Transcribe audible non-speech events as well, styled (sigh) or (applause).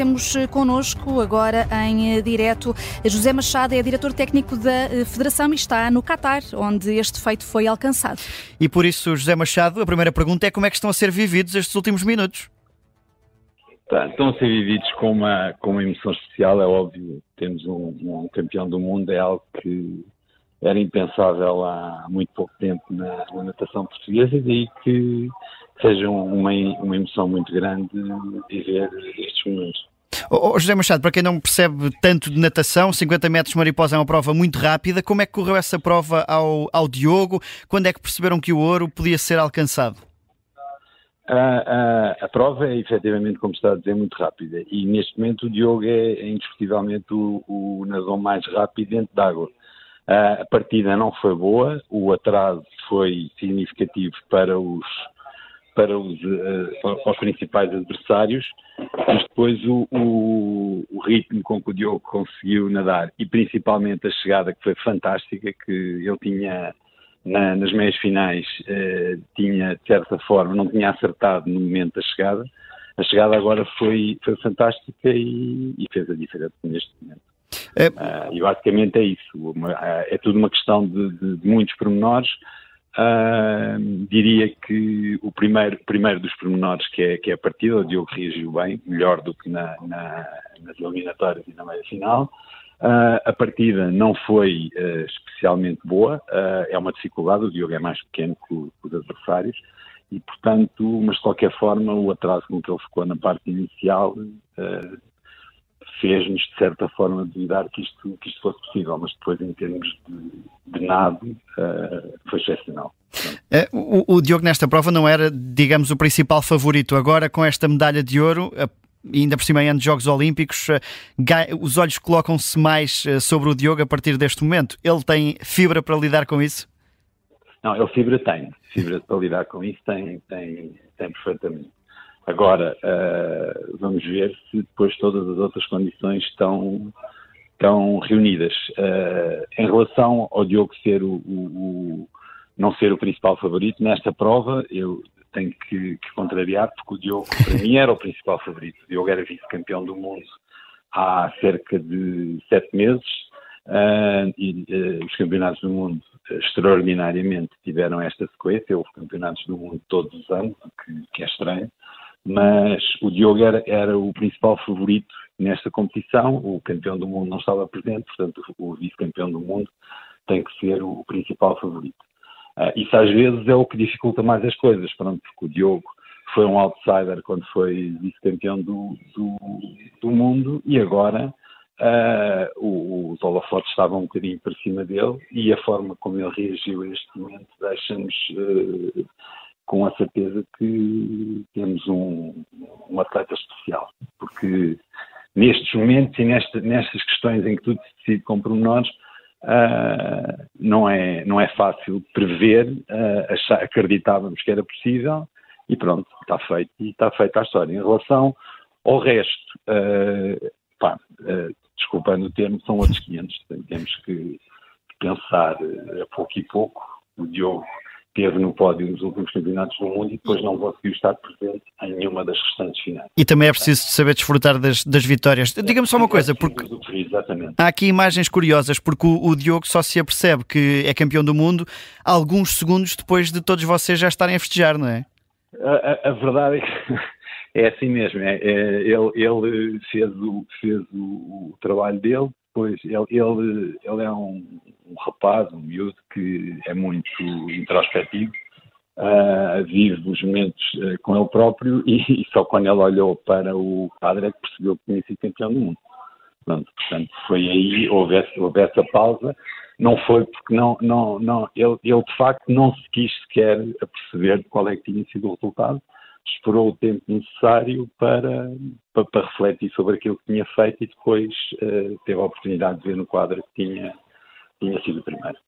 temos connosco agora em direto José Machado, é diretor técnico da Federação e está no Catar, onde este feito foi alcançado. E por isso, José Machado, a primeira pergunta é como é que estão a ser vividos estes últimos minutos? Tá, estão a ser vividos com uma, com uma emoção especial, é óbvio. Temos um, um campeão do mundo, é algo que era impensável há muito pouco tempo na, na natação portuguesa e daí que seja uma, uma emoção muito grande viver estes momentos. Oh, José Machado, para quem não percebe tanto de natação, 50 metros mariposa é uma prova muito rápida. Como é que correu essa prova ao, ao Diogo? Quando é que perceberam que o ouro podia ser alcançado? A, a, a, prova é efetivamente, como está a dizer, muito rápida e neste momento o Diogo é, é indiscutivelmente o, o nadador mais rápido dentro d'água. A partida não foi boa, o atraso foi significativo para os, para os, para os principais adversários, mas depois o, o, o, ritmo com que o Diogo conseguiu nadar e principalmente a chegada que foi fantástica, que ele tinha na, nas meias finais eh, tinha, de certa forma, não tinha acertado no momento da chegada. A chegada agora foi, foi fantástica e, e fez a diferença neste momento. É... Uh, e basicamente é isso. Uh, é tudo uma questão de, de, de muitos pormenores. Uh, diria que o primeiro, primeiro dos pormenores, que é, que é a partida, o Diogo reagiu bem, melhor do que na, na, nas eliminatórias e na meia final. Uh, a partida não foi uh, especialmente boa, uh, é uma dificuldade, o Diogo é mais pequeno que, que, os adversários, e portanto, mas de qualquer forma, o atraso com que ele ficou na parte inicial fez-nos, de certa forma, duvidar que isto, que isto fosse possível, mas depois, em termos de, de nado, foi excepcional. É, o, o Diogo nesta prova não era, digamos, o principal favorito. Agora, com esta medalha de ouro, e ainda por cima em anos de Jogos Olímpicos, eh, os olhos colocam-se mais eh, sobre o Diogo a partir deste momento. Ele tem fibra para lidar com isso? Não, ele fibra tem. Fibra para lidar com isso tem, tem, tem perfeitamente. Agora, uh, vamos ver se depois todas as outras condições estão, estão reunidas. Uh, em relação ao Diogo ser o, o, o, não ser o principal favorito, nesta prova, eu tenho que, que, contrariar, porque o Diogo, para mim, era o principal favorito. O Diogo era vice-campeão do mundo há cerca de sete meses uh, e os campeonatos do mundo extraordinariamente tiveram esta sequência. Houve campeonatos do mundo todos os anos, que, que é estranho, mas o Diogo era, era, o principal favorito nesta competição. O campeão do mundo não estava presente, portanto, o vice-campeão do mundo tem que ser o principal favorito. Uh, isso às vezes é o que dificulta mais as coisas, pronto, porque o Diogo foi um outsider quando foi vice-campeão do, do, do, mundo e agora uh, os holofotes estavam um bocadinho para cima dele e a forma como ele reagiu a este momento deixa-nos uh, com a certeza que temos um, um atleta especial, porque nestes momentos e nesta, nestas questões em que tudo se decide com pormenores, uh, não, é, não é fácil prever, uh, achar, acreditávamos que era possível e pronto, está feito e está feita a história. Em relação ao resto, uh, pá, desculpando o termo, são outros 500, temos que pensar a pouco e pouco. O Diogo teve no pódio nos últimos campeonatos do mundo e depois não conseguiu estar presente em nenhuma das restantes finais. E também é preciso saber desfrutar das, das vitórias. Diga-me só uma coisa, porque há aqui imagens curiosas, porque o, o, Diogo só se apercebe que é campeão do mundo alguns segundos depois de todos vocês já estarem a festejar, não é? A, a, a verdade é que (laughs) é assim mesmo. É, é, ele, ele fez, o, fez o, o trabalho dele, Pois, ele, ele, ele é um, um, rapaz, um miúdo que é muito introspectivo, uh, vive os momentos uh, com ele próprio e, (laughs) e, só quando ele olhou para o padre é que percebeu que tinha sido campeão do mundo. Pronto, portanto, foi aí, houve essa, houve essa pausa, não foi porque não, não, não, ele, ele de facto não se quis sequer perceber qual é que tinha sido o resultado, esperou o tempo necessário para, para, para, refletir sobre aquilo que tinha feito e depois uh, teve a oportunidade de ver no quadro que tinha, tinha sido primeiro.